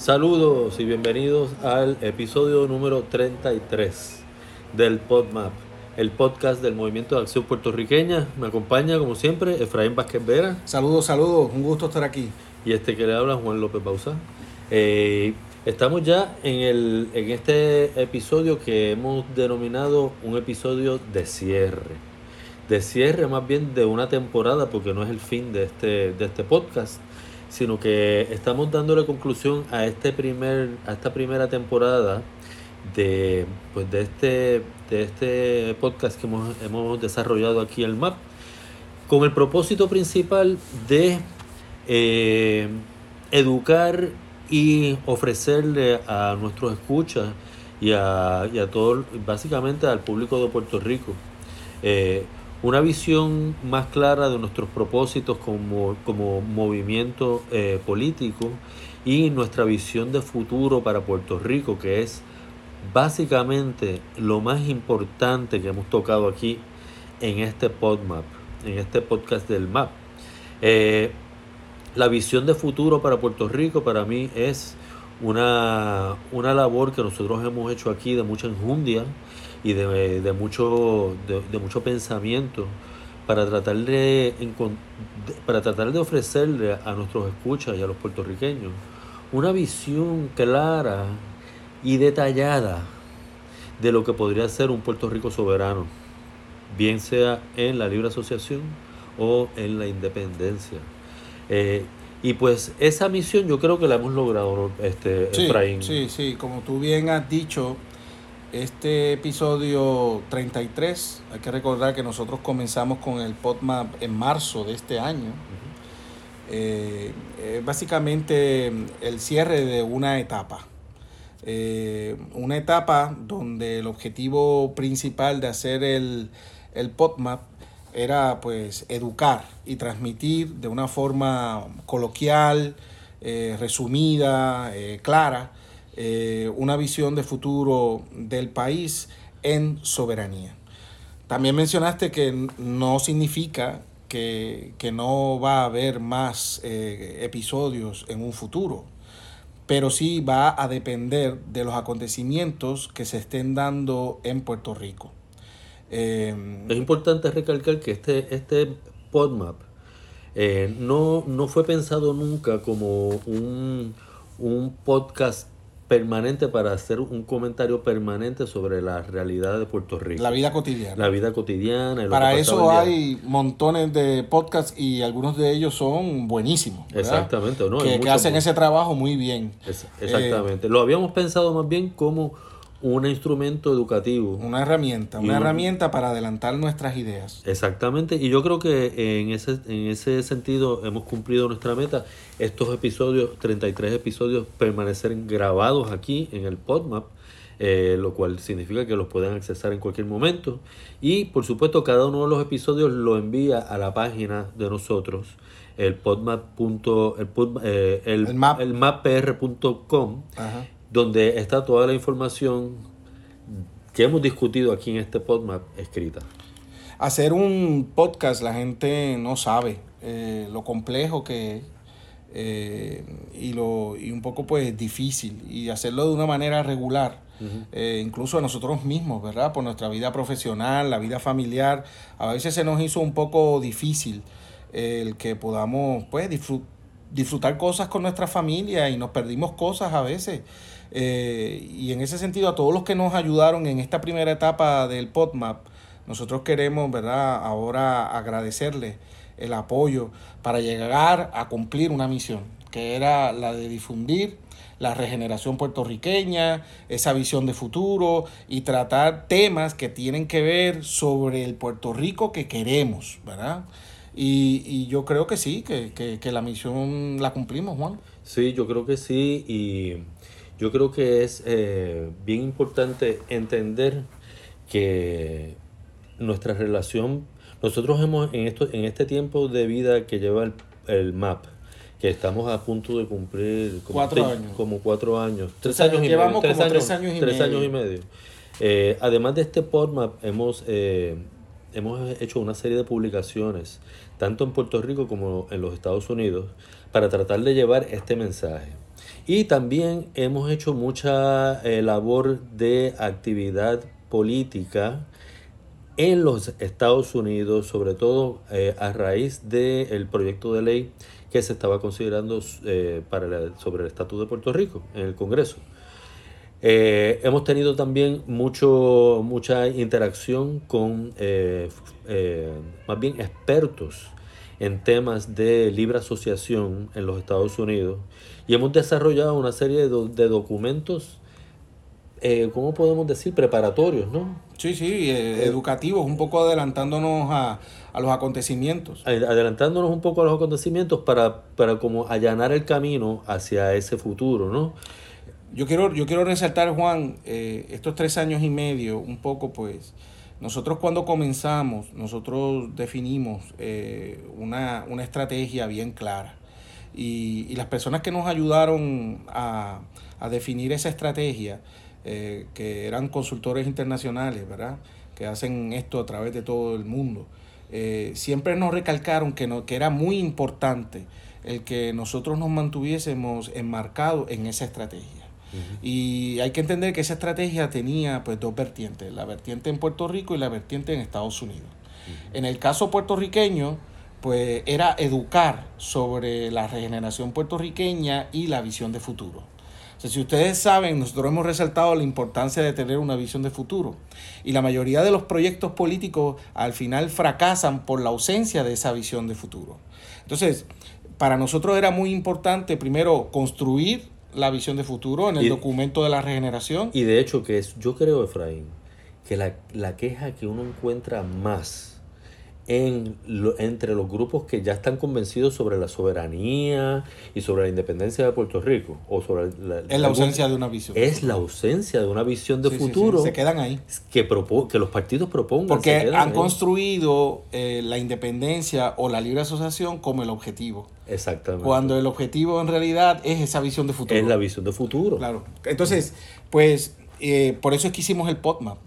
Saludos y bienvenidos al episodio número 33 del PodMap, el podcast del Movimiento de Acción Puertorriqueña. Me acompaña, como siempre, Efraín Vázquez Vera. Saludos, saludos, un gusto estar aquí. Y este que le habla, Juan López Bausa. Eh, estamos ya en, el, en este episodio que hemos denominado un episodio de cierre. De cierre más bien de una temporada, porque no es el fin de este, de este podcast sino que estamos dándole conclusión a este primer a esta primera temporada de pues de este de este podcast que hemos, hemos desarrollado aquí el MAP con el propósito principal de eh, educar y ofrecerle a nuestros escuchas y a, y a todo básicamente al público de Puerto Rico eh, una visión más clara de nuestros propósitos como, como movimiento eh, político y nuestra visión de futuro para Puerto Rico, que es básicamente lo más importante que hemos tocado aquí en este PodMap, en este podcast del MAP. Eh, la visión de futuro para Puerto Rico para mí es una, una labor que nosotros hemos hecho aquí de mucha enjundia, y de, mucho, de, mucho pensamiento para tratar de, para tratar de ofrecerle a nuestros escuchas y a los puertorriqueños una visión clara y detallada de lo que podría ser un Puerto Rico soberano, bien sea en la libre asociación o en la independencia. Eh, y pues esa misión yo creo que la hemos logrado, este, sí, Sí, sí, como tú bien has dicho, este episodio 33, hay que recordar que nosotros comenzamos con el PodMap en marzo de este año. Eh, básicamente el cierre de una etapa. Eh, una etapa donde el objetivo principal de hacer el, el PodMap era pues educar y transmitir de una forma coloquial, eh, resumida, clara, eh, una visión de futuro del país en soberanía. También mencionaste que no significa que, no va a haber más eh, episodios en un futuro, pero sí va a depender de los acontecimientos que se estén dando en Puerto Rico. Eh, es importante recalcar que este, este PodMap no, no fue pensado nunca como un, un podcast permanente para hacer un comentario permanente sobre la realidad de Puerto Rico. La vida cotidiana. La vida cotidiana. Para eso hay montones de podcasts y algunos de ellos son buenísimos. Exactamente. ¿no? Que, hacen ese trabajo muy bien. exactamente. Lo habíamos pensado más bien como un instrumento educativo. Una herramienta, una herramienta para adelantar nuestras ideas. Exactamente, y yo creo que en ese, en ese sentido hemos cumplido nuestra meta. Estos episodios, 33 episodios, permanecer grabados aquí en el PodMap, eh, lo cual significa que los pueden accesar en cualquier momento. Y por supuesto, cada uno de los episodios lo envía a la página de nosotros, el podmap. el, eh, el, el, map. el mappr.com donde está toda la información que hemos discutido aquí en este podcast escrita. Hacer un podcast la gente no sabe eh, lo complejo que es eh, y, lo, y un poco pues difícil y hacerlo de una manera regular. Eh, incluso a nosotros mismos, ¿verdad? Por nuestra vida profesional, la vida familiar, a veces se nos hizo un poco difícil el que podamos pues disfrutar cosas con nuestra familia y nos perdimos cosas a veces. Eh, y en ese sentido, a todos los que nos ayudaron en esta primera etapa del PodMap, nosotros queremos, ¿verdad?, ahora agradecerles el apoyo para llegar a cumplir una misión, que era la de difundir la regeneración puertorriqueña, esa visión de futuro y tratar temas que tienen que ver sobre el Puerto Rico que queremos, ¿verdad? Y, y yo creo que sí, que, que, que la misión la cumplimos, Juan. Sí, yo creo que sí y yo creo que es eh, bien importante entender que nuestra relación, nosotros hemos en, esto, en este tiempo de vida que lleva el, MAP, que estamos a punto de cumplir como cuatro años. Como cuatro años. Tres años y medio. como tres años y tres Años y medio. Eh, además de este PodMap, hemos, eh, hemos hecho una serie de publicaciones, tanto en Puerto Rico como en los Estados Unidos, para tratar de llevar este mensaje. Y también hemos hecho mucha eh, labor de actividad política en los Estados Unidos, sobre todo eh, a raíz del proyecto de ley que se estaba considerando eh, para sobre el estatus de Puerto Rico en el Congreso. Hemos tenido también mucho, mucha interacción con más bien expertos en temas de libre asociación en los Estados Unidos y hemos desarrollado una serie de, de documentos eh, ¿cómo podemos decir? Preparatorios, ¿no? Sí, sí, eh, educativos, un poco adelantándonos a, los acontecimientos. Adelantándonos un poco a los acontecimientos para, para como allanar el camino hacia ese futuro, ¿no? Yo quiero, yo quiero resaltar, Juan, eh, estos tres años y medio, un poco pues, nosotros cuando comenzamos, nosotros definimos eh, una, una, estrategia bien clara. Y, y, las personas que nos ayudaron a, a definir esa estrategia, eh, que eran consultores internacionales, ¿verdad? Que hacen esto a través de todo el mundo. Eh, siempre nos recalcaron que, no, que era muy importante el que nosotros nos mantuviésemos enmarcados en esa estrategia. Y hay que entender que esa estrategia tenía pues dos vertientes, la vertiente en Puerto Rico y la vertiente en Estados Unidos. En el caso puertorriqueño, pues era educar sobre la regeneración puertorriqueña y la visión de futuro si ustedes saben, nosotros hemos resaltado la importancia de tener una visión de futuro. Y la mayoría de los proyectos políticos al final fracasan por la ausencia de esa visión de futuro. Entonces, para nosotros era muy importante primero construir la visión de futuro en el documento de la regeneración. Y de hecho que es, yo creo, Efraín, que la, la queja que uno encuentra más en entre los grupos que ya están convencidos sobre la soberanía y sobre la independencia de Puerto Rico o sobre la, es la ausencia de una visión. Es la ausencia de una visión de futuro se quedan ahí. que que los partidos propongan porque han construido eh, la independencia o la libre asociación como el objetivo. Exactamente. Cuando el objetivo en realidad es esa visión de futuro. Es la visión de futuro. Claro. Entonces pues eh, por eso es que hicimos el PodMap.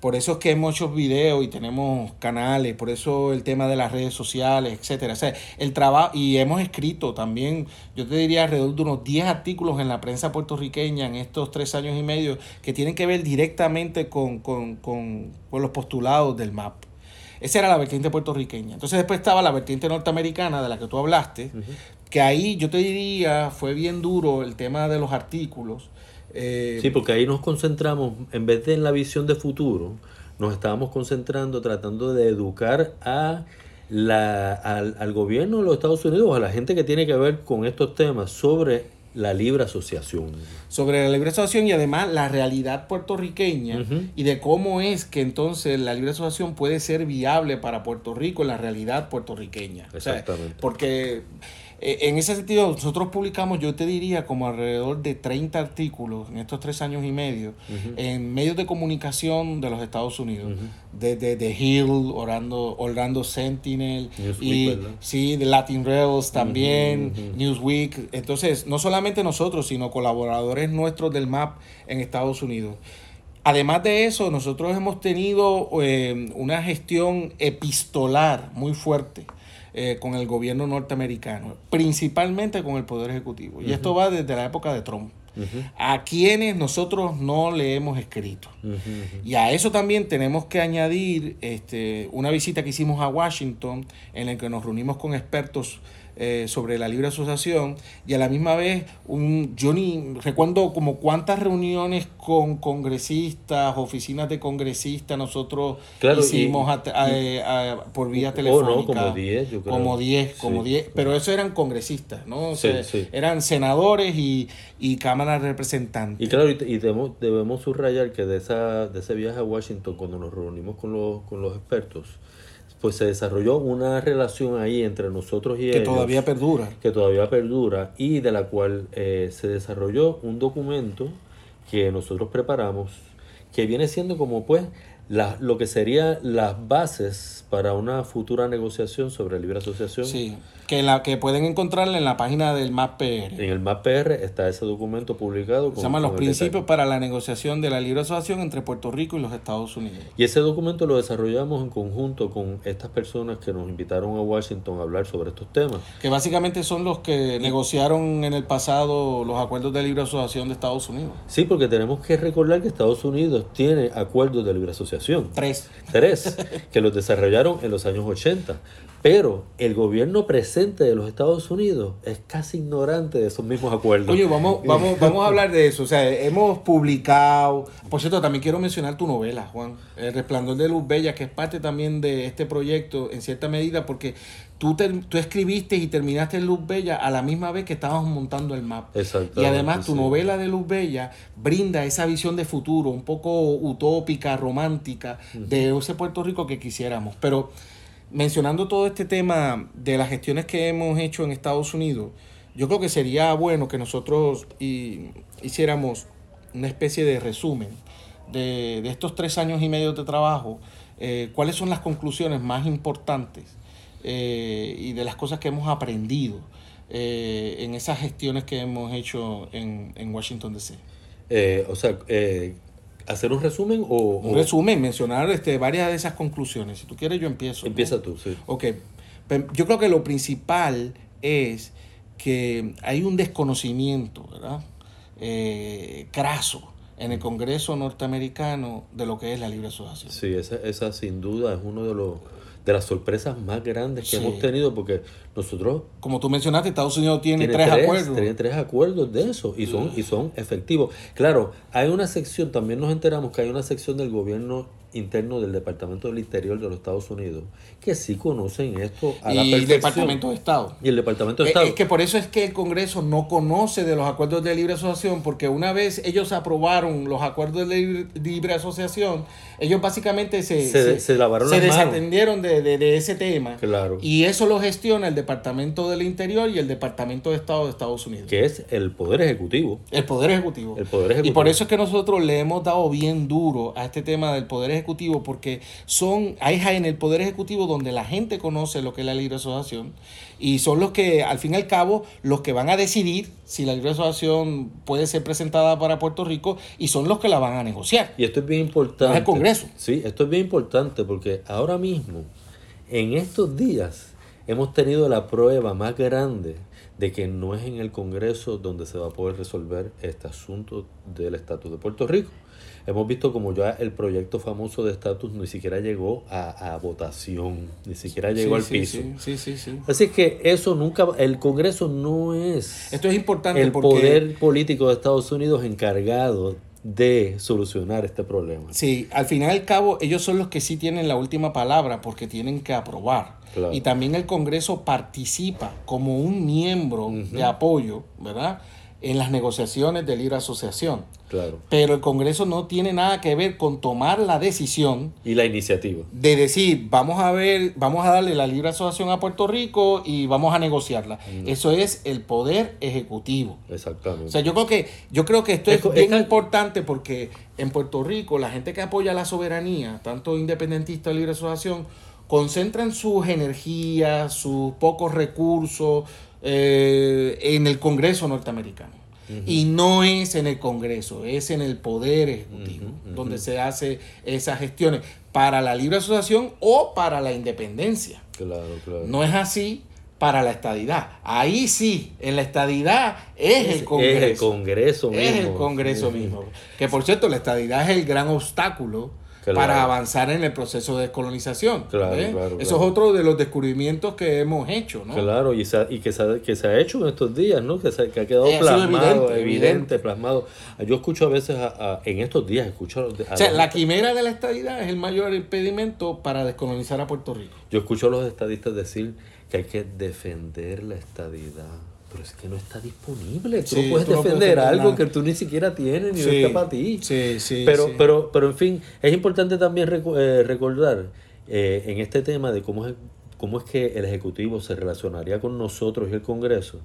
Por eso es que hemos hecho videos y tenemos canales, por eso el tema de las redes sociales, etcétera. O sea, el trabajo, y hemos escrito también, yo te diría alrededor de unos 10 artículos en la prensa puertorriqueña en estos tres años y medio que tienen que ver directamente con, los postulados del MAP. Esa era la vertiente puertorriqueña. Entonces después estaba la vertiente norteamericana de la que tú hablaste, que ahí yo te diría fue bien duro el tema de los artículos eh, sí, porque ahí nos concentramos, en vez de en la visión de futuro, nos estábamos concentrando tratando de educar a la, al, gobierno de los Estados Unidos, a la gente que tiene que ver con estos temas sobre la libre asociación. Sobre la libre asociación y además la realidad puertorriqueña y de cómo es que entonces la libre asociación puede ser viable para Puerto Rico en la realidad puertorriqueña. Exactamente. porque en ese sentido, nosotros publicamos, yo te diría, como alrededor de 30 artículos en estos tres años y medio en medios de comunicación de los Estados Unidos, desde The Hill, Orlando, Orlando Sentinel, y sí, de Latin Rebels también, Newsweek. Entonces, no solamente nosotros, sino colaboradores nuestros del MAP en Estados Unidos. Además de eso, nosotros hemos tenido eh, una gestión epistolar muy fuerte eh, con el gobierno norteamericano, principalmente con el Poder Ejecutivo. Y esto va desde la época de Trump. A quienes nosotros no le hemos escrito. Y a eso también tenemos que añadir este, una visita que hicimos a Washington, en la que nos reunimos con expertos eh, sobre la libre asociación y a la misma vez un yo ni recuerdo como cuántas reuniones con congresistas, oficinas de congresistas nosotros hicimos por vía telefónica. como 10, yo creo. Como 10, como 10, pero eso eran congresistas, ¿no? eran senadores y, y cámaras representantes. Y claro, y, debemos, debemos subrayar que de, esa, de ese viaje a Washington, cuando nos reunimos con los, con los expertos, pues se desarrolló una relación ahí entre nosotros y ellos. Que todavía perdura. Que todavía perdura y de la cual eh, se desarrolló un documento que nosotros preparamos que viene siendo como pues la- lo que serían las bases para una futura negociación sobre libre asociación. Sí, que la que pueden encontrarla en la página del MAPR. En el MAPR está ese documento publicado. Se llama Los con principios detalle. para la negociación de la libre asociación entre Puerto Rico y los Estados Unidos. Y ese documento lo desarrollamos en conjunto con estas personas que nos invitaron a Washington a hablar sobre estos temas. Que básicamente son los que negociaron en el pasado los acuerdos de libre asociación de Estados Unidos. Sí, porque tenemos que recordar que Estados Unidos tiene acuerdos de libre asociación. Tres. Tres, que los desarrollaron en los años 80. Pero el gobierno presente de los Estados Unidos es casi ignorante de esos mismos acuerdos. Oye, vamos, vamos, vamos a hablar de eso. O sea, hemos publicado. Por cierto, también quiero mencionar tu novela, Juan. El Resplandor de Luz Bella, que es parte también de este proyecto en cierta medida, porque tú, ter- tú escribiste y terminaste Luz Bella a la misma vez que estábamos montando el mapa. Y además tu sí. novela de Luz Bella brinda esa visión de futuro, un poco utópica, romántica, de ese Puerto Rico que quisiéramos. Pero mencionando todo este tema de las gestiones que hemos hecho en Estados Unidos, yo creo que sería bueno que nosotros y- hiciéramos una especie de resumen de, de estos tres años y medio de trabajo, eh, cuáles son las conclusiones más importantes eh, y de las cosas que hemos aprendido eh, en esas gestiones que hemos hecho en, en Washington DC. Eh, o sea, hacer un resumen o, Un resumen, mencionar este, varias de esas conclusiones. Si tú quieres, yo empiezo. ¿no? empieza tú, sí. Ok, yo creo que lo principal es que hay un desconocimiento, ¿verdad? Eh, craso en el Congreso norteamericano de lo que es la libre asociación. Sí, esa, esa sin duda es uno de los de las sorpresas más grandes que Sí. hemos tenido porque nosotros Como tú mencionaste, Estados Unidos tiene, tiene tres, tres, acuerdos. tiene tres acuerdos de eso y son, y son efectivos. Claro, hay una sección, también nos enteramos que hay una sección del gobierno interno del Departamento del Interior de los Estados Unidos que sí conocen esto a la y el perfección. Departamento de Estado. Y el Departamento de Eh, Estado. Es que por eso es que el Congreso no conoce de los acuerdos de libre asociación, porque una vez ellos aprobaron los acuerdos de libre, libre asociación, ellos básicamente se, Se- se lavaron se las manos. desatendieron de, de- de ese tema. Claro. Y eso lo gestiona el Departamento del Interior y el Departamento de Estado de Estados Unidos. que es el Poder Ejecutivo. El Poder Ejecutivo. El Poder Ejecutivo. Y por eso es que nosotros le hemos dado bien duro a este tema del Poder Ejecutivo, porque son, hay en el Poder Ejecutivo donde la gente conoce lo que es la libre asociación y son los que, al fin y al cabo, los que van a decidir si la libre asociación puede ser presentada para Puerto Rico y son los que la van a negociar. Y esto es bien importante. Es el Congreso. Sí, esto es bien importante porque ahora mismo, en estos días, hemos tenido la prueba más grande de que no es en el Congreso donde se va a poder resolver este asunto del estatus de Puerto Rico. Hemos visto como ya el proyecto famoso de estatus ni siquiera llegó a, a votación, ni siquiera llegó Sí, al piso. Sí, sí, sí. sí. Así que eso nunca, el Congreso no es Esto es importante el porque... poder político de Estados Unidos encargado de solucionar este problema. Sí, al final y al cabo, ellos son los que sí tienen la última palabra porque tienen que aprobar. Claro. Y también el Congreso participa como un miembro de apoyo, ¿verdad? En las negociaciones de libre asociación. Claro. Pero el Congreso no tiene nada que ver con tomar la decisión Y la iniciativa. de decir, vamos a ver, vamos a darle la libre asociación a Puerto Rico y vamos a negociarla. Eso es el poder ejecutivo. Exactamente. O sea, yo creo que, yo creo que esto Es bien es importante porque en Puerto Rico la gente que apoya la soberanía, tanto independentista libre asociación, concentran sus energías, sus pocos recursos eh, en el Congreso norteamericano. Y no es en el Congreso, es en el Poder Ejecutivo, donde se hace esas gestiones para la libre asociación o para la independencia. claro, claro. No es así para la estadidad. Ahí sí, en la estadidad es, el Congreso. Es el Congreso mismo. Es el Congreso mismo. Que por cierto, la estadidad es el gran obstáculo Claro. para avanzar en el proceso de descolonización. Claro, ¿eh? claro, Eso es otro de los descubrimientos que hemos hecho, ¿no? Claro, y, se ha- y que, se ha, que se ha hecho en estos días, ¿no? Que, se, que ha quedado Eh, plasmado, evidente, plasmado. Yo escucho a veces, a- a- en estos días, escucho a, O sea, la quimera de la estadidad es el mayor impedimento para descolonizar a Puerto Rico. yo escucho a los estadistas decir que hay que defender la estadidad. Pero es que no está disponible. Tú Sí, no puedes tú no puedes defender algo que tú ni siquiera tienes ni Sí, está para ti. sí, sí, Pero, sí. pero, pero en fin, es importante también eh, recordar eh, en este tema de cómo es, cómo es que el Ejecutivo se relacionaría con nosotros y el Congreso,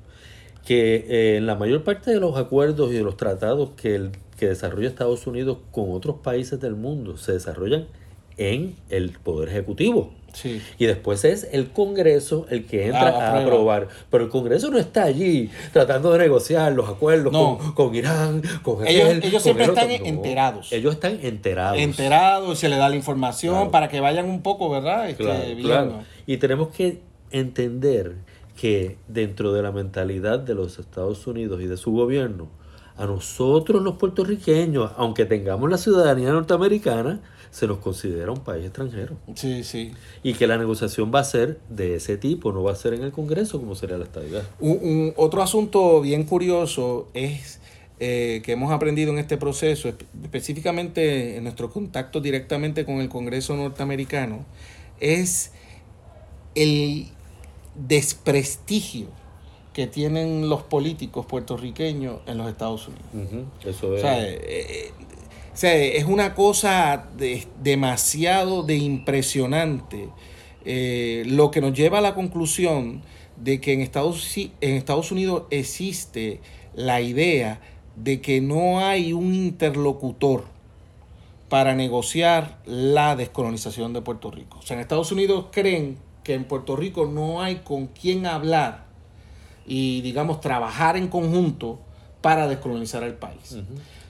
que eh, en la mayor parte de los acuerdos y de los tratados que, el, que desarrolla Estados Unidos con otros países del mundo se desarrollan en el Poder Ejecutivo. Sí. Y después es el Congreso el que entra Ah, a aprobar. Pero el Congreso no está allí tratando de negociar los acuerdos No. con, con Irán, con Ellos- aquel, ellos con siempre el están enterados. Ellos están enterados. Enterados, se le da la información Claro. para que vayan un poco, ¿verdad? Este, Claro, claro. Y tenemos que entender que dentro de la mentalidad de los Estados Unidos y de su gobierno, a nosotros los puertorriqueños, aunque tengamos la ciudadanía norteamericana, se nos considera un país extranjero. Sí, sí. Y que la negociación va a ser de ese tipo, no va a ser en el Congreso como sería la estabilidad. Un, un- otro asunto bien curioso es eh, que hemos aprendido en este proceso, espe- específicamente en nuestro contacto directamente con el Congreso norteamericano, es el desprestigio que tienen los políticos puertorriqueños en los Estados Unidos. Eso O es. sea, eh, eh, o sea, es una cosa de- demasiado de impresionante, eh, lo que nos lleva a la conclusión de que en Estados, en Estados Unidos existe la idea de que no hay un interlocutor para negociar la descolonización de Puerto Rico. O sea, en Estados Unidos creen que en Puerto Rico no hay con quién hablar y, digamos, trabajar en conjunto para descolonizar el país.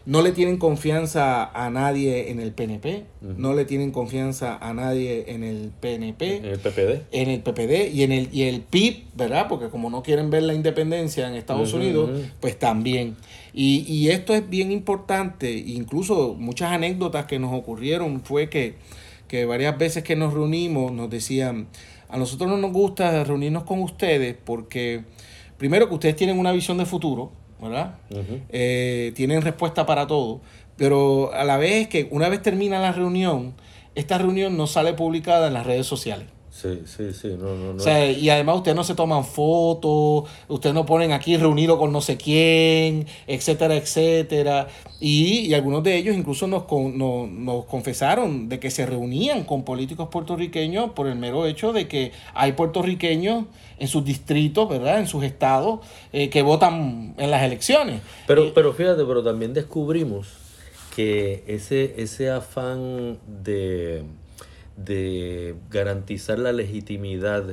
No le tienen confianza a nadie en el PNP, no le tienen confianza a nadie en el PNP, en el PPD. en el PPD y en el, y el PIB, ¿verdad? Porque como no quieren ver la independencia en Estados Unidos, pues también. Y, y esto es bien importante, incluso muchas anécdotas que nos ocurrieron fue que, que varias veces que nos reunimos nos decían, a nosotros no nos gusta reunirnos con ustedes porque, primero que ustedes tienen una visión de futuro, ¿verdad? Eh, tienen respuesta para todo, pero a la vez que una vez termina la reunión, esta reunión no sale publicada en las redes sociales. Sí, sí, sí. No, no, no. O sea, y además ustedes no se toman fotos, ustedes no ponen aquí reunido con no sé quién, etcétera, etcétera. Y, y algunos de ellos incluso nos, con- no- nos confesaron de que se reunían con políticos puertorriqueños por el mero hecho de que hay puertorriqueños en sus distritos, ¿verdad? En sus estados, eh, que votan en las elecciones. Pero, Y- pero fíjate, pero también descubrimos que ese, ese afán de, de garantizar la legitimidad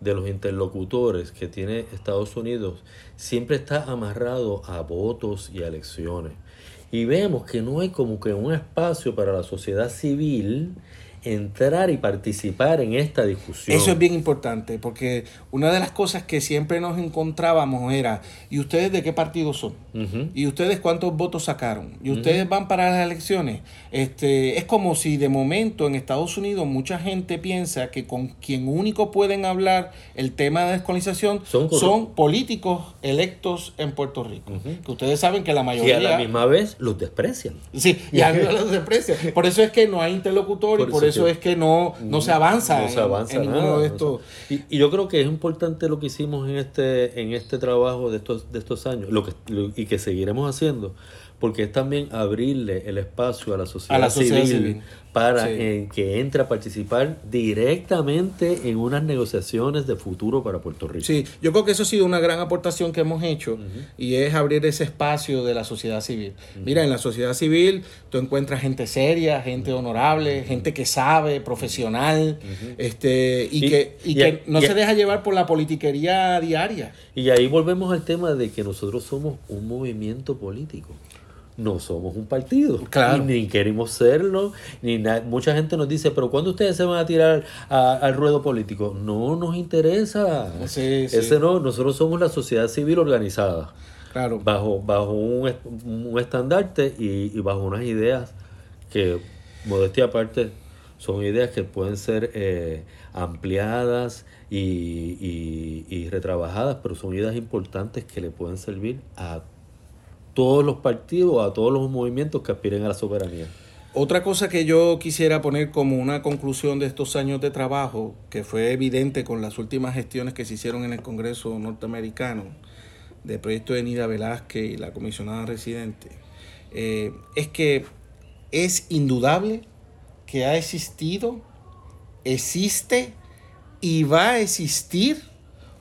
de los interlocutores que tiene Estados Unidos siempre está amarrado a votos y a elecciones. Y vemos que no hay como que un espacio para la sociedad civil entrar y participar en esta discusión. Eso es bien importante, porque una de las cosas que siempre nos encontrábamos era, ¿y ustedes de qué partido son? ¿Y ustedes cuántos votos sacaron? ¿Y ustedes van para las elecciones? Este, es como si de momento en Estados Unidos mucha gente piensa que con quien único pueden hablar el tema de descolonización Son políticos electos en Puerto Rico. Que ustedes saben que la Y mayoría... a la misma vez los desprecian. Sí, y a los desprecia. Por eso es que no hay interlocutor Por y por eso eso es que no, no se avanza, No se en- avanza en, ninguno nada, de no estos... Y, y yo creo que es importante lo que hicimos en este, en este trabajo de estos, de estos años lo que, lo- y que seguiremos haciendo, porque es también abrirle el espacio a la sociedad, A la sociedad civil, civil. para Sí. eh, que entre a participar directamente en unas negociaciones de futuro para Puerto Rico. Sí, yo creo que eso ha sido una gran aportación que hemos hecho y es abrir ese espacio de la sociedad civil. Mira, en la sociedad civil tú encuentras gente seria, gente honorable, gente que sabe, profesional, este y, Y- que, y y- que no se deja llevar por la politiquería diaria. Y ahí volvemos al tema de que nosotros somos un movimiento político. No somos un partido. Claro. Y ni queremos serlo. Ni Mucha gente nos dice, pero ¿cuándo ustedes se van a tirar a- al ruedo político? No nos interesa. Sí, sí. Ese no, nosotros somos la sociedad civil organizada. Claro. Bajo, bajo un, un estandarte y, y bajo unas ideas que, modestia aparte, son ideas que pueden ser eh, ampliadas y, y- y retrabajadas, pero son ideas importantes que le pueden servir a todos los partidos, a todos los movimientos que aspiren a la soberanía. Otra cosa que yo quisiera poner como una conclusión de estos años de trabajo, que fue evidente con las últimas gestiones que se hicieron en el Congreso norteamericano, del proyecto de Nida Velázquez y la comisionada residente, eh, es que es indudable que ha existido, existe y va a existir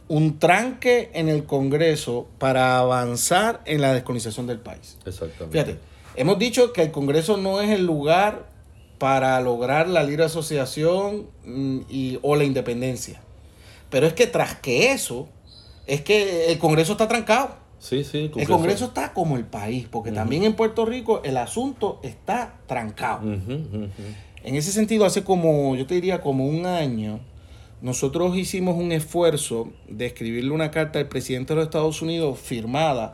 un tranque en el Congreso para avanzar en la descolonización del país. Exactamente. Fíjate, hemos dicho que el Congreso no es el lugar para lograr la libre asociación mm, y, o la independencia. Pero es que tras que eso, es que el Congreso está trancado. Sí, sí, el Congreso está como el país, porque también en Puerto Rico el asunto está trancado. En ese sentido, hace como, yo te diría, como un año, nosotros hicimos un esfuerzo de escribirle una carta al presidente de los Estados Unidos firmada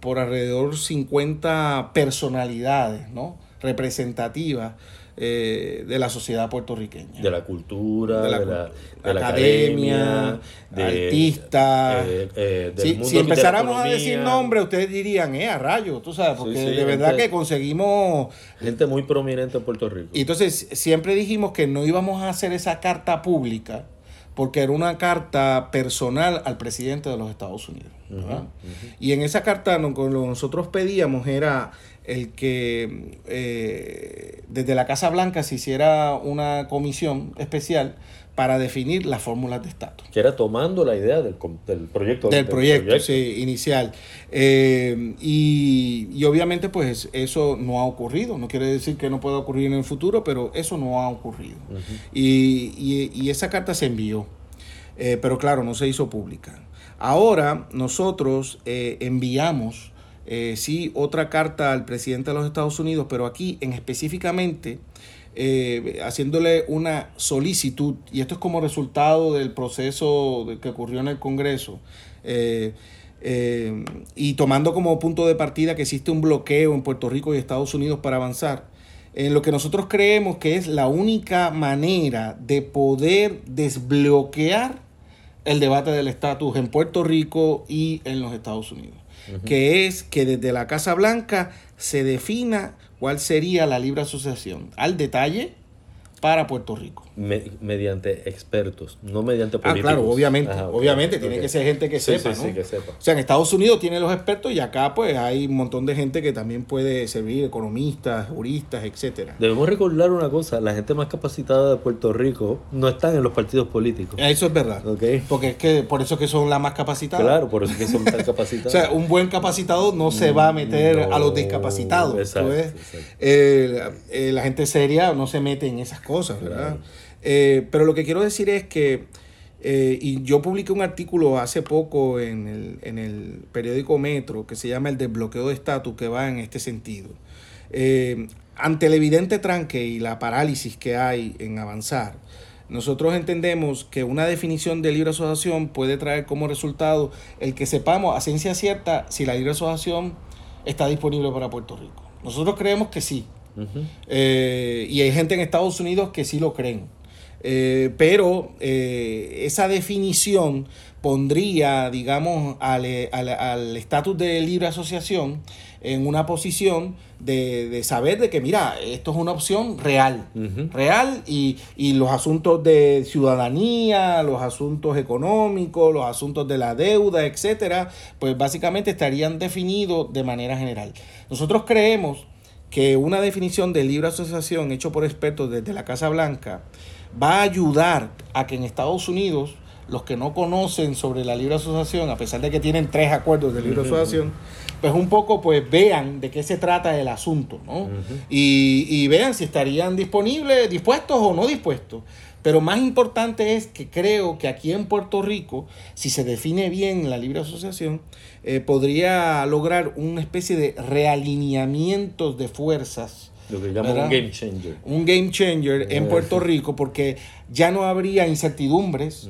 por alrededor 50 personalidades, ¿no? representativas eh, de la sociedad puertorriqueña. De la cultura, de la, academia, de artistas. Eh, eh, si, empezáramos a decir nombres, ustedes dirían, eh, a rayos, tú sabes, porque de verdad que conseguimos... Gente muy prominente en Puerto Rico. Y entonces siempre dijimos que no íbamos a hacer esa carta pública porque era una carta personal al presidente de los Estados Unidos. Y en esa carta lo que nosotros pedíamos era el que eh, desde la Casa Blanca se hiciera una comisión especial para definir las fórmulas de estatus. Que era tomando la idea del, del proyecto. Del, proyecto, Sí, inicial. Eh, y, obviamente pues eso no ha ocurrido. No quiere decir que no pueda ocurrir en el futuro, pero eso no ha ocurrido. y, y, esa carta se envió, eh, pero claro, no se hizo pública. Ahora nosotros enviamos eh, sí, otra carta al presidente de los Estados Unidos, pero aquí en específicamente eh, haciéndole una solicitud, y esto es como resultado del proceso que ocurrió en el Congreso, eh, y tomando como punto de partida que existe un bloqueo en Puerto Rico y Estados Unidos para avanzar, en lo que nosotros creemos que es la única manera de poder desbloquear el debate del estatus en Puerto Rico y en los Estados Unidos que es que desde la Casa Blanca se defina cuál sería la libre asociación. Al detalle para Puerto Rico. mediante expertos, no mediante políticos. Ah, claro, obviamente, obviamente, tiene que ser gente que sepa, ¿no? Sí, que sepa. O sea, en Estados Unidos tiene los expertos y acá pues hay un montón de gente que también puede servir, economistas, juristas, etcétera. Debemos recordar una cosa, la gente más capacitada de Puerto Rico no están en los partidos políticos. Eso es verdad. Porque es que por eso que son las más capacitadas. Claro, por eso que son tan capacitadas. o sea, un buen capacitado no se va a meter a los discapacitados. Exacto, eh, eh, la gente seria no se mete en esas cosas cosas, ¿verdad? Eh, pero lo que quiero decir es que, eh, y yo publiqué un artículo hace poco en el, en el, periódico Metro que se llama El desbloqueo de estatus, que va en este sentido. Eh, ante el evidente tranque y la parálisis que hay en avanzar, nosotros entendemos que una definición de libre asociación puede traer como resultado el que sepamos a ciencia cierta si la libre asociación está disponible para Puerto Rico. Nosotros creemos que sí, eh, y hay gente en Estados Unidos que sí lo creen. Eh, pero eh, esa definición pondría, digamos, al estatus de libre asociación en una posición de, saber de que, mira, esto es una opción real, real, y, y, los asuntos de ciudadanía, los asuntos económicos, los asuntos de la deuda, etcétera, pues básicamente estarían definidos de manera general. Nosotros creemos que una definición de libre asociación hecho por expertos desde la Casa Blanca va a ayudar a que en Estados Unidos los que no conocen sobre la libre asociación, a pesar de que tienen tres acuerdos de libre asociación, pues un poco pues vean de qué se trata el asunto, ¿no? y, y, vean si estarían disponibles, dispuestos o no dispuestos. Pero más importante es que creo que aquí en Puerto Rico, si se define bien la libre asociación, eh, podría lograr una especie de realineamiento de fuerzas. Lo que llaman un game changer. Un game changer en Puerto Rico porque ya no habría incertidumbres,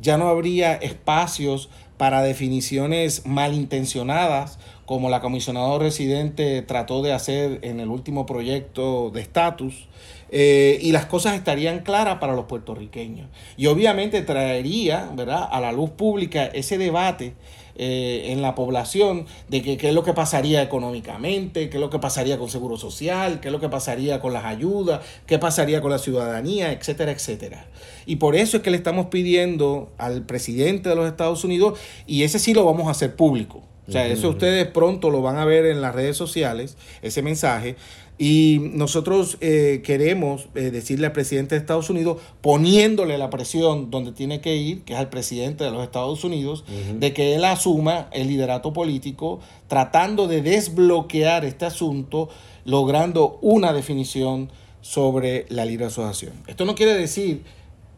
ya no habría espacios para definiciones malintencionadas como la comisionada residente trató de hacer en el último proyecto de estatus. Eh, y las cosas estarían claras para los puertorriqueños. Y obviamente traería ¿verdad? a la luz pública ese debate eh, en la población de que, qué es lo que pasaría económicamente, qué es lo que pasaría con seguro social, qué es lo que pasaría con las ayudas, qué pasaría con la ciudadanía, etcétera, etcétera. Y por eso es que le estamos pidiendo al presidente de los Estados Unidos, y ese sí lo vamos a hacer público. O sea, eso ustedes pronto lo van a ver en las redes sociales, ese mensaje, y nosotros eh, queremos eh, decirle al presidente de Estados Unidos, poniéndole la presión donde tiene que ir, que es al presidente de los Estados Unidos, de que él asuma el liderato político, tratando de desbloquear este asunto, logrando una definición sobre la libre asociación. Esto no quiere decir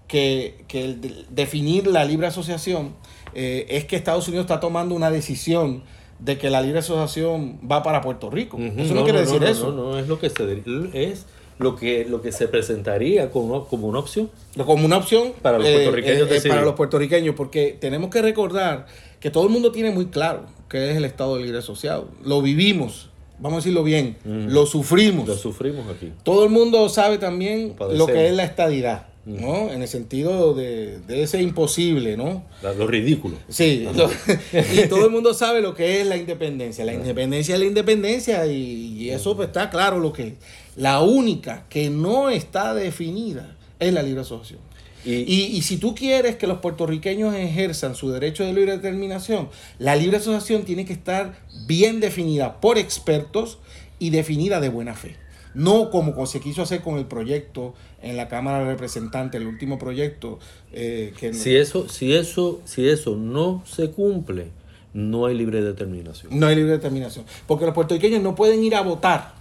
que, que el definir la libre asociación eh, es que Estados Unidos está tomando una decisión de que la libre asociación va para Puerto Rico. Eso no, quiere decir eso. No, no, es lo que se es lo que lo que se presentaría como, como una opción. Como una opción para los puertorriqueños. Eh, eh, para los puertorriqueños, porque tenemos que recordar que todo el mundo tiene muy claro qué es el Estado de Libre Asociado. Lo vivimos, vamos a decirlo bien, lo sufrimos. Lo sufrimos aquí. Todo el mundo sabe también lo que es la estadidad. ¿No? En el sentido de, de ese imposible, ¿no? Lo ridículo. Sí, y todo el mundo sabe lo que es la independencia. La independencia es la independencia y, eso pues, está claro lo que es. La única que no está definida es la libre asociación. Y, y, si tú quieres que los puertorriqueños ejerzan su derecho de libre determinación, la libre asociación tiene que estar bien definida por expertos y definida de buena fe. No como se quiso hacer con el proyecto en la Cámara de Representantes, el último proyecto. Eh, que si, eso, si, eso, si eso no se cumple, no hay libre determinación. No hay libre determinación. Porque los puertorriqueños no pueden ir a votar.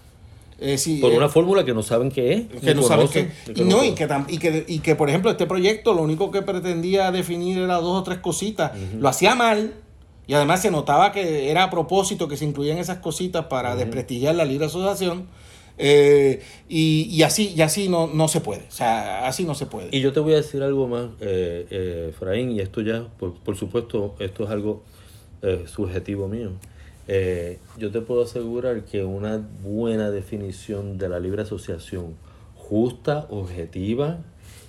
Eh, por una fórmula que no saben qué es. Que no saben qué. Y, no, y, que, y, que, y que, por ejemplo, este proyecto lo único que pretendía definir era dos o tres cositas. Lo hacía mal. Y además se notaba que era a propósito que se incluían esas cositas para desprestigiar la libre asociación. Eh, y, así, y así no, no se puede. O sea, así no se puede. Y yo te voy a decir algo más, eh, eh Efraín, y esto ya, por, supuesto, esto es algo eh, subjetivo mío. yo te puedo asegurar que una buena definición de la libre asociación, justa, objetiva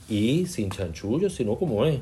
y sin chanchullo, sino como es,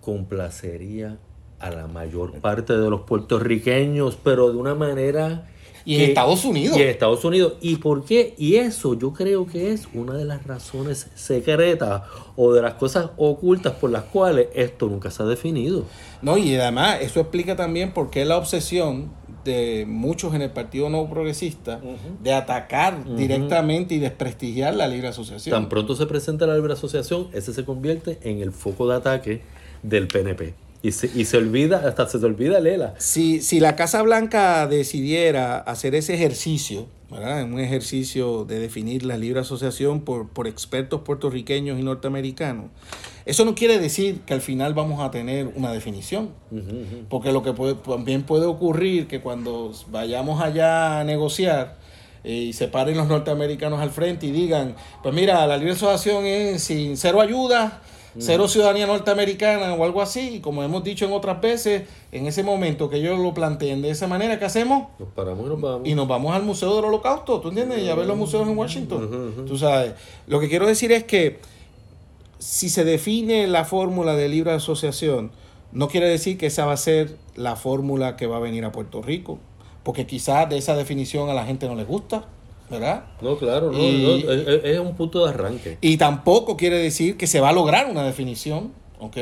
complacería a la mayor parte de los puertorriqueños, pero de una manera y en Estados Unidos. Y en Estados Unidos. ¿Y por qué? Y eso yo creo que es una de las razones secretas o de las cosas ocultas por las cuales esto nunca se ha definido. No, y además eso explica también por qué la obsesión de muchos en el Partido No Progresista de atacar directamente y desprestigiar la libre asociación. Tan pronto se presenta la libre asociación, ese se convierte en el foco de ataque del PNP. Y se, y se olvida, hasta se te olvida Lela. Si, si la Casa Blanca decidiera hacer ese ejercicio, ¿verdad? un ejercicio de definir la libre asociación por, por expertos puertorriqueños y norteamericanos, eso no quiere decir que al final vamos a tener una definición. Porque lo que puede, también puede ocurrir que cuando vayamos allá a negociar, eh, y se paren los norteamericanos al frente y digan, pues mira, la libre asociación es sin cero ayuda, cero ciudadanía norteamericana o algo así, y como hemos dicho en otras veces, en ese momento que ellos lo planteen de esa manera, ¿qué hacemos? Nos paramos y nos vamos. Y nos vamos al Museo del Holocausto, ¿tú entiendes? Y a ver los museos en Washington. Tú sabes, lo que quiero decir es que si se define la fórmula de libre asociación, no quiere decir que esa va a ser la fórmula que va a venir a Puerto Rico, porque quizás de esa definición a la gente no le gusta. ¿Verdad? No, claro, no, es, un punto de arranque. Y tampoco quiere decir que se va a lograr una definición, ¿ok?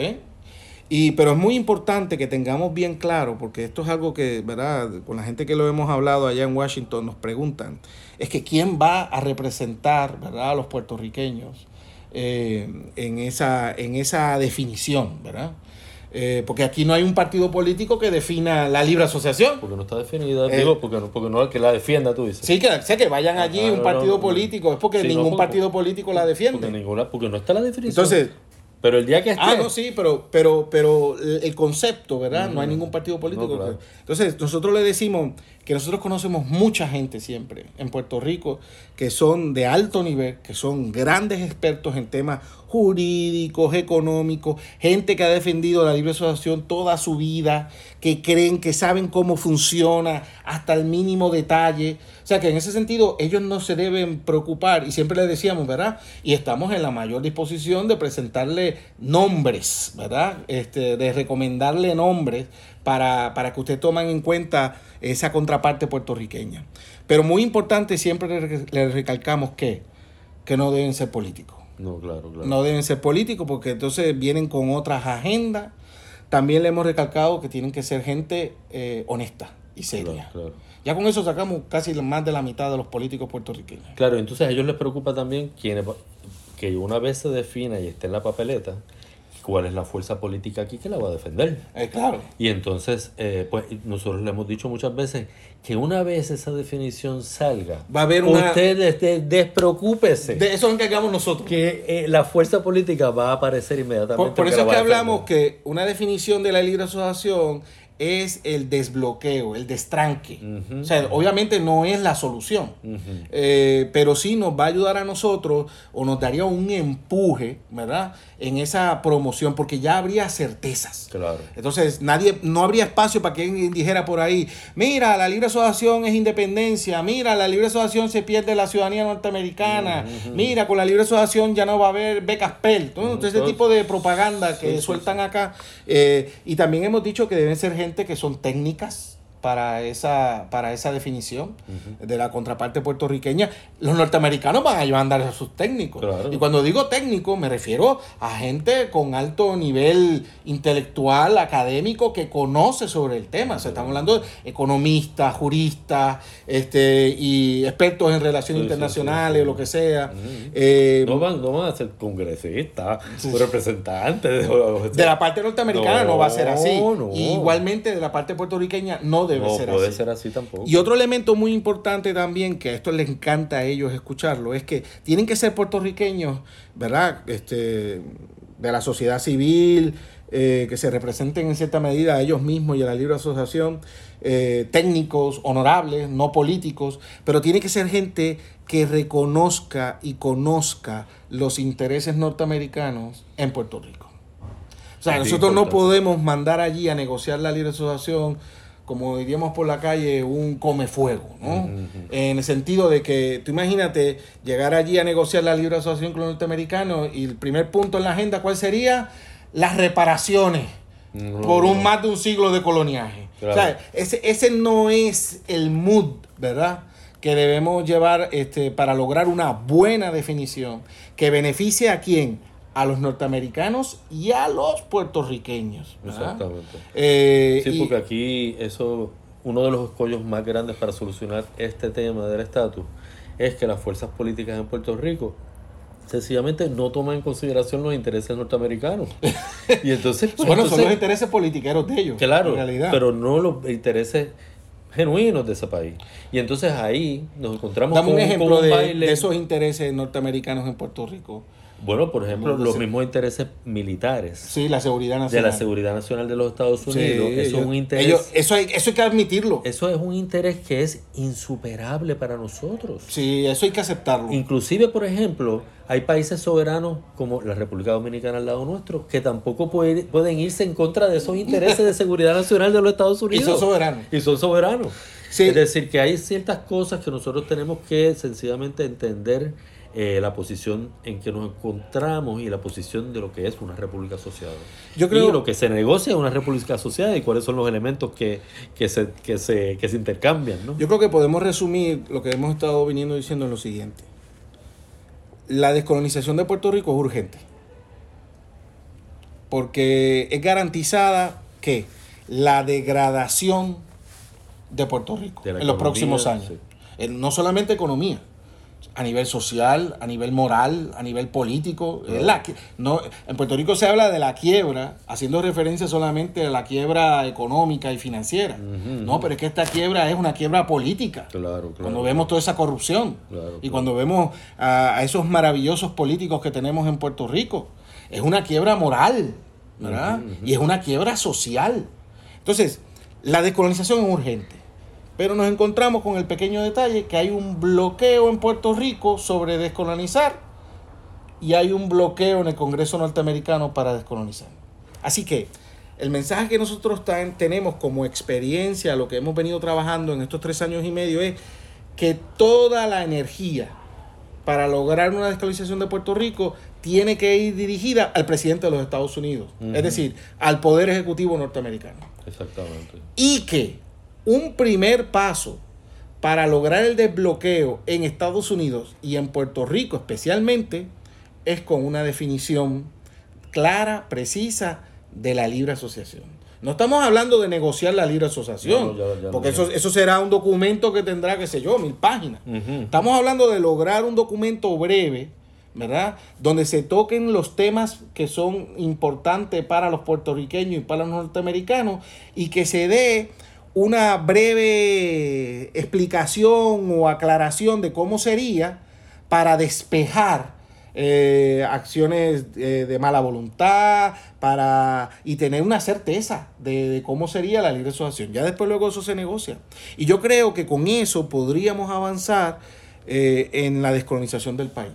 Y, pero es muy importante que tengamos bien claro, porque esto es algo que, ¿verdad? Con la gente que lo hemos hablado allá en Washington nos preguntan, es que quién va a representar, ¿verdad? A los puertorriqueños eh, en, esa, en esa definición, ¿verdad? Eh, porque aquí no hay un partido político que defina la libre asociación. Porque no está definida, eh, digo, porque no, porque no es que la defienda, tú dices. Sí, que sé que vayan allí un partido político, es porque ningún partido político la defiende. Porque, ninguna, porque no está la definición. Entonces, pero el día que esté... Ah, no, sí, pero, pero, pero el concepto, ¿verdad? No hay ningún partido político. Entonces, nosotros le decimos que nosotros conocemos mucha gente siempre en Puerto Rico que son de alto nivel, que son grandes expertos en temas jurídicos, económicos, gente que ha defendido la libre asociación toda su vida, que creen que saben cómo funciona hasta el mínimo detalle. O sea que en ese sentido ellos no se deben preocupar y siempre les decíamos, ¿verdad? Y estamos en la mayor disposición de presentarle nombres, ¿verdad? Este, de recomendarle nombres para, para que usted tomen en cuenta esa contraparte puertorriqueña. Pero muy importante, siempre le recalcamos que, que no deben ser políticos. No, claro, claro. No deben ser políticos porque entonces vienen con otras agendas. También le hemos recalcado que tienen que ser gente eh, honesta y seria. Ya con eso sacamos casi más de la mitad de los políticos puertorriqueños. Claro, entonces a ellos les preocupa también quienes, que una vez se defina y esté en la papeleta, cuál es la fuerza política aquí que la va a defender. Eh, claro. Y entonces, eh, pues nosotros le hemos dicho muchas veces que una vez esa definición salga, Va a haber una- usted este, despreocúpese De eso encargamos nosotros. que eh, la fuerza política va a aparecer inmediatamente. Por, por eso es que hablamos que una definición de la libre asociación es el desbloqueo, el destranque. O sea, obviamente no es la solución, eh, pero sí nos va a ayudar a nosotros o nos daría un empuje, ¿verdad? En esa promoción, porque ya habría certezas. Claro. Entonces, nadie, no habría espacio para que alguien dijera por ahí, mira, la libre asociación es independencia, mira, la libre asociación se pierde la ciudadanía norteamericana, mira, con la libre asociación ya no va a haber becas PEL, Todo- tipo de propaganda que Sí, sí, sueltan acá. eh, y también hemos dicho que deben ser gente que son técnicas para esa, para esa definición de la contraparte puertorriqueña. Los norteamericanos van a mandar a sus técnicos. Claro. Y cuando digo técnico, me refiero a gente con alto nivel intelectual, académico, que conoce sobre el tema. O sea, estamos hablando de economistas, juristas, este, y expertos en relaciones Sí, internacionales sí, sí. o lo que sea. Eh, No van, no van a ser congresistas o representantes. De, de la parte norteamericana no, va a ser así. No, igualmente de la parte puertorriqueña no debe no ser puede así. ser así tampoco. Y otro elemento muy importante también, que a esto les encanta a ellos escucharlo, es que tienen que ser puertorriqueños, ¿verdad? Este, de la sociedad civil, eh, que se representen en cierta medida a ellos mismos y a la libre asociación, eh, técnicos, honorables, no políticos, pero tiene que ser gente que reconozca y conozca los intereses norteamericanos en Puerto Rico. O sea, Sí, nosotros no podemos mandar allí a negociar la libre asociación, como diríamos por la calle, un come fuego, ¿no? En el sentido de que tú imagínate llegar allí a negociar la libre asociación con los norteamericanos y el primer punto en la agenda, ¿cuál sería? Las reparaciones por un más de un siglo de coloniaje. Claro. O sea, ese, ese no es el mood, ¿verdad? Que debemos llevar este, para lograr una buena definición que beneficie a quién? A los norteamericanos y a los puertorriqueños. ¿verdad? Exactamente. Eh, Sí, y- porque aquí eso, uno de los escollos más grandes para solucionar este tema del estatus es que las fuerzas políticas en Puerto Rico sencillamente no toman en consideración los intereses norteamericanos. Y entonces, pues, bueno, son los intereses politiqueros de ellos. claro, en realidad. pero no los intereses genuinos de ese país. Y entonces ahí nos encontramos Dame con, un con ejemplo un de, baile. de esos intereses norteamericanos en Puerto Rico. Bueno, por ejemplo, los mismos intereses militares Sí, la seguridad de nacional. la seguridad nacional de los Estados Sí, Unidos. eso ellos- es un interés. ellos- eso, hay, eso hay que admitirlo. Eso es un interés que es insuperable para nosotros. Sí, eso hay que aceptarlo. Inclusive, por ejemplo, hay países soberanos como la República Dominicana al lado nuestro que tampoco puede- pueden irse en contra de esos intereses de seguridad nacional de los Estados Y Unidos. son soberanos. Y son soberanos. Sí. Es decir, que hay ciertas cosas que nosotros tenemos que sencillamente entender eh, la posición en que nos encontramos y la posición de lo que es una república asociada. Yo creo- Y lo que se negocia en una república asociada y cuáles son los elementos que, que, se, que, se, que se intercambian. ¿no? Yo creo que podemos resumir lo que hemos estado viniendo diciendo en lo siguiente. La descolonización de Puerto Rico es urgente. Porque es garantizada que la degradación de Puerto Rico De en los próximos años. sí. Eh, No solamente economía, a nivel social, a nivel moral, a nivel político. La no, en Puerto Rico se habla de la quiebra, haciendo referencia solamente a la quiebra económica y financiera. No, pero es que esta quiebra es una quiebra política. Claro, claro. Cuando vemos toda esa corrupción Claro, y cuando vemos a, a esos maravillosos políticos que tenemos en Puerto Rico, es una quiebra moral, ¿verdad? Y es una quiebra social. Entonces, la descolonización es urgente, pero nos encontramos con el pequeño detalle que hay un bloqueo en Puerto Rico sobre descolonizar y hay un bloqueo en el Congreso norteamericano para descolonizar. Así que el mensaje que nosotros tenemos como experiencia, lo que hemos venido trabajando en estos tres años y medio es que toda la energía para lograr una descolonización de Puerto Rico tiene que ir dirigida al presidente de los Estados Unidos, es decir, al Poder Ejecutivo norteamericano. Exactamente. Y que un primer paso para lograr el desbloqueo en Estados Unidos y en Puerto Rico especialmente es con una definición clara, precisa de la libre asociación. No estamos hablando de negociar la libre asociación, No, no, ya- ya porque no. eso, eso será un documento que tendrá, qué sé yo, mil páginas. Estamos hablando de lograr un documento breve, ¿verdad? Donde se toquen los temas que son importantes para los puertorriqueños y para los norteamericanos y que se dé una breve explicación o aclaración de cómo sería para despejar eh, acciones eh, de mala voluntad para y tener una certeza de, cómo sería la libre asociación. Ya después luego eso se negocia. Y yo creo que con eso podríamos avanzar eh, en la descolonización del país.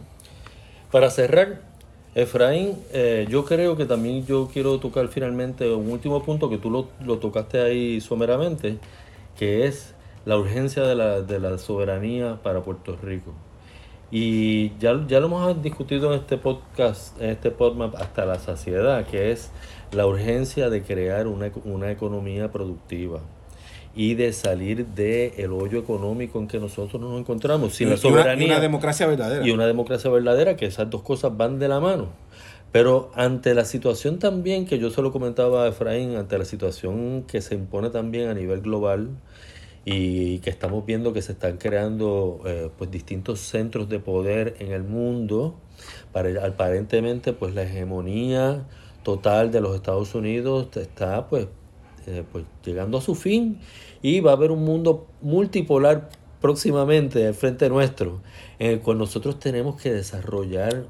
Para cerrar, Efraín, yo creo que también yo quiero tocar finalmente un último punto que tú lo, lo tocaste ahí someramente, que es la urgencia de la, de la soberanía para Puerto Rico. Y ya, ya lo hemos discutido en este podcast, en este podcast hasta la saciedad, que es la urgencia de crear una, una economía productiva y de salir del el hoyo económico en que nosotros nos encontramos. Sin la soberanía. Y una, democracia verdadera. Y una democracia verdadera, que esas dos cosas van de la mano. Pero ante la situación también, que yo se lo comentaba a Efraín, ante la situación que se impone también a nivel global, y que estamos viendo que se están creando eh, pues distintos centros de poder en el mundo para aparentemente pues la hegemonía total de los Estados Unidos está pues, eh, pues llegando a su fin y va a haber un mundo multipolar próximamente al frente nuestro en el cual nosotros tenemos que desarrollar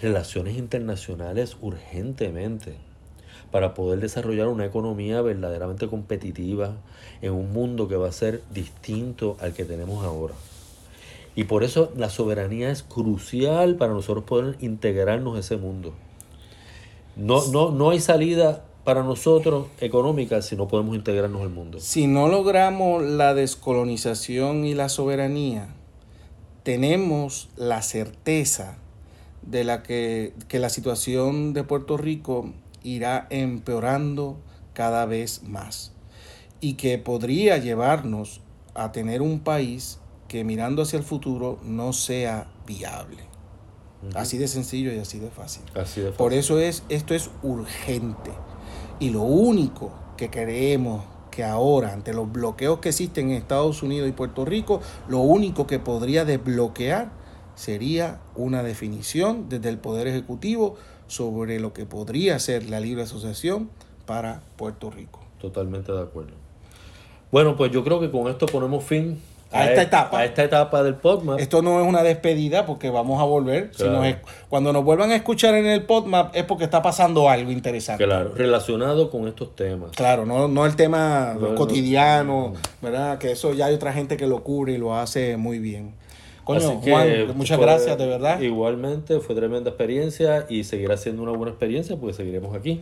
relaciones internacionales urgentemente para poder desarrollar una economía verdaderamente competitiva en un mundo que va a ser distinto al que tenemos ahora. Y por eso la soberanía es crucial para nosotros poder integrarnos a ese mundo. No, no, no hay salida para nosotros económica si no podemos integrarnos al mundo. Si no logramos la descolonización y la soberanía, tenemos la certeza de la que, que la situación de Puerto Rico irá empeorando cada vez más y que podría llevarnos a tener un país que mirando hacia el futuro no sea viable. Así de sencillo y así de fácil. Por eso es, esto es urgente. Y lo único que creemos que ahora, ante los bloqueos que existen en Estados Unidos y Puerto Rico, lo único que podría desbloquear sería una definición desde el Poder Ejecutivo sobre lo que podría ser la libre asociación para Puerto Rico. Totalmente de acuerdo. Bueno, pues yo creo que con esto ponemos fin a, esta e- etapa. A esta etapa del PodMap. Esto no es una despedida porque vamos a volver. cuando nos vuelvan a escuchar en el PodMap es porque está pasando algo interesante. Claro, relacionado con estos temas. Claro, no, no el tema cotidiano, ¿verdad? Que eso ya hay otra gente que lo cubre y lo hace muy bien. Coño, Juan, muchas gracias, de verdad. Igualmente, fue tremenda experiencia y seguirá siendo una buena experiencia porque seguiremos aquí.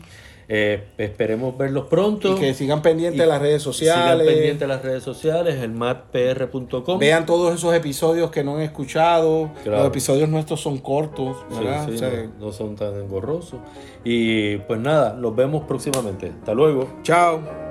Eh, esperemos verlos pronto. Y que sigan pendientes de las redes sociales. Sigan pendientes de las redes sociales, el mapr.com. Vean todos esos episodios que no han escuchado. Los episodios nuestros son cortos, ¿verdad? no, no son tan engorrosos. Y pues nada, los vemos próximamente. Hasta luego. Chao.